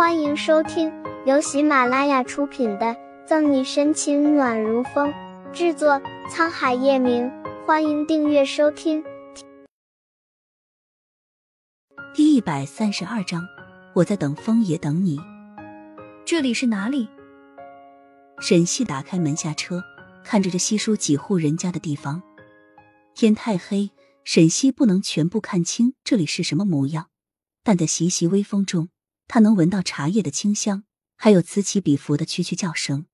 欢迎收听由喜马拉雅出品的《赠你深情暖如风》，制作沧海夜明。欢迎订阅收听。第一百三十二章，我在等风也等你。这里是哪里？沈西打开门下车，看着这稀疏几户人家的地方。天太黑，沈西不能全部看清这里是什么模样，但在习习微风中。他能闻到茶叶的清香，还有此起彼伏的蛐蛐叫声，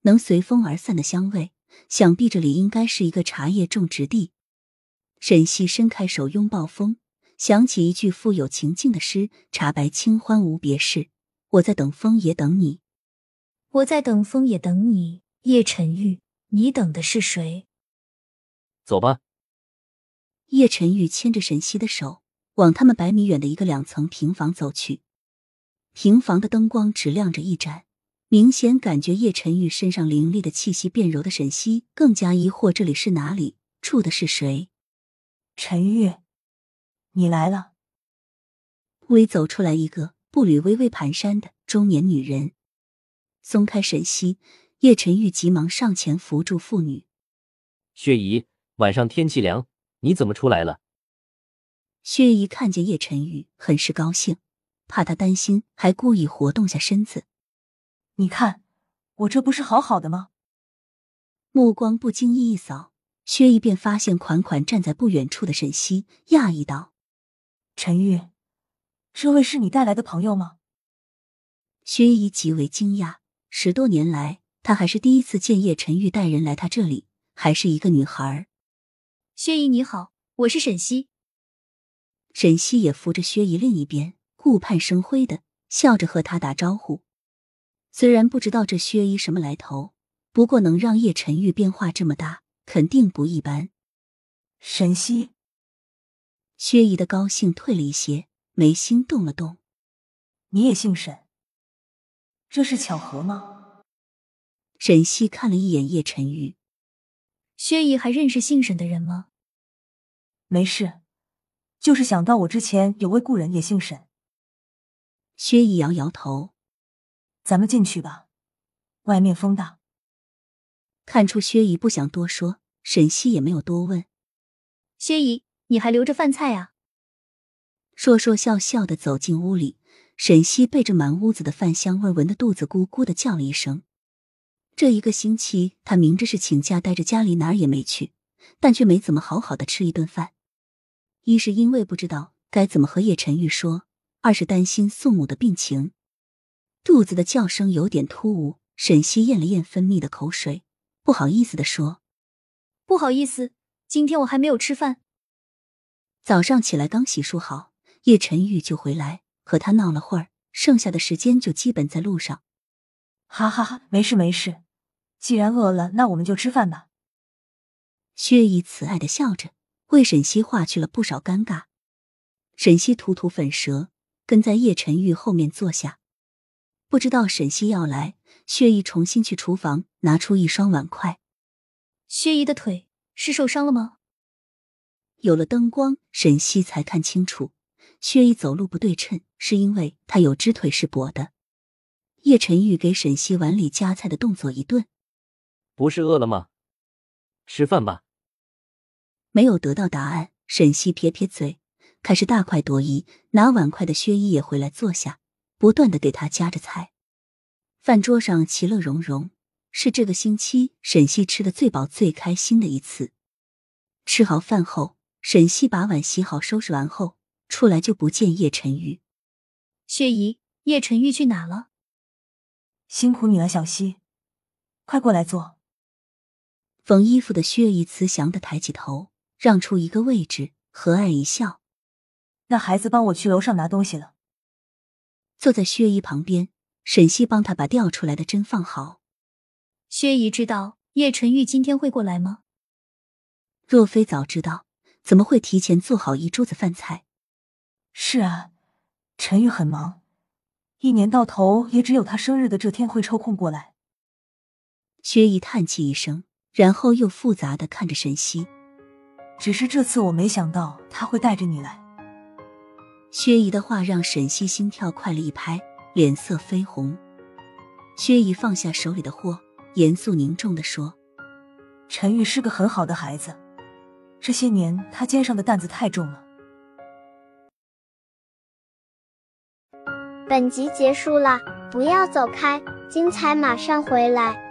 能随风而散的香味。想必这里应该是一个茶叶种植地。沈西伸开手拥抱风，想起一句富有情境的诗：“茶白清欢无别事，我在等风也等你。我在等风也等你。”叶晨玉，你等的是谁？走吧。叶晨玉牵着沈西的手，往他们百米远的一个两层平房走去。平房的灯光只亮着一盏，明显感觉叶晨玉身上凌厉的气息变柔的沈西更加疑惑：这里是哪里？住的是谁？陈玉，你来了。微走出来一个步履微微蹒跚的中年女人，松开沈西，叶晨玉急忙上前扶住妇女。薛姨，晚上天气凉，你怎么出来了？薛姨看见叶晨玉，很是高兴。怕他担心，还故意活动下身子。你看，我这不是好好的吗？目光不经意一扫，薛姨便发现款款站在不远处的沈西，讶异道：“陈玉，这位是你带来的朋友吗？”薛姨极为惊讶，十多年来，她还是第一次见叶晨玉带人来她这里，还是一个女孩。薛姨你好，我是沈西。沈西也扶着薛姨另一边。顾盼生辉的笑着和他打招呼，虽然不知道这薛姨什么来头，不过能让叶晨玉变化这么大，肯定不一般。沈西，薛姨的高兴退了一些，眉心动了动。你也姓沈，这是巧合吗？沈西看了一眼叶晨玉，薛姨还认识姓沈的人吗？没事，就是想到我之前有位故人也姓沈。薛姨摇摇头：“咱们进去吧，外面风大。”看出薛姨不想多说，沈西也没有多问。薛姨，你还留着饭菜啊？说说笑笑的走进屋里，沈西被这满屋子的饭香味闻得肚子咕咕的叫了一声。这一个星期，他明着是请假待着家里，哪儿也没去，但却没怎么好好的吃一顿饭。一是因为不知道该怎么和叶晨玉说。二是担心宋母的病情，肚子的叫声有点突兀。沈西咽了咽分泌的口水，不好意思的说：“不好意思，今天我还没有吃饭。早上起来刚洗漱好，叶晨玉就回来和他闹了会儿，剩下的时间就基本在路上。”哈哈哈，没事没事，既然饿了，那我们就吃饭吧。薛姨慈爱的笑着，为沈西化去了不少尴尬。沈西吐吐粉舌。跟在叶晨玉后面坐下，不知道沈西要来，薛姨重新去厨房拿出一双碗筷。薛姨的腿是受伤了吗？有了灯光，沈西才看清楚，薛姨走路不对称，是因为她有只腿是跛的。叶晨玉给沈西碗里夹菜的动作一顿，不是饿了吗？吃饭吧。没有得到答案，沈西撇撇嘴。开始大快朵颐，拿碗筷的薛姨也回来坐下，不断的给他夹着菜。饭桌上其乐融融，是这个星期沈西吃的最饱、最开心的一次。吃好饭后，沈西把碗洗好、收拾完后，出来就不见叶晨玉。薛姨，叶晨玉去哪了？辛苦你了，小西，快过来坐。缝衣服的薛姨慈祥的抬起头，让出一个位置，和蔼一笑。让孩子帮我去楼上拿东西了。坐在薛姨旁边，沈西帮他把掉出来的针放好。薛姨知道叶晨玉今天会过来吗？若非早知道，怎么会提前做好一桌子饭菜？是啊，陈玉很忙，一年到头也只有他生日的这天会抽空过来。薛姨叹气一声，然后又复杂的看着沈西。只是这次我没想到他会带着你来。薛姨的话让沈西心跳快了一拍，脸色绯红。薛姨放下手里的货，严肃凝重的说：“陈玉是个很好的孩子，这些年他肩上的担子太重了。”本集结束了，不要走开，精彩马上回来。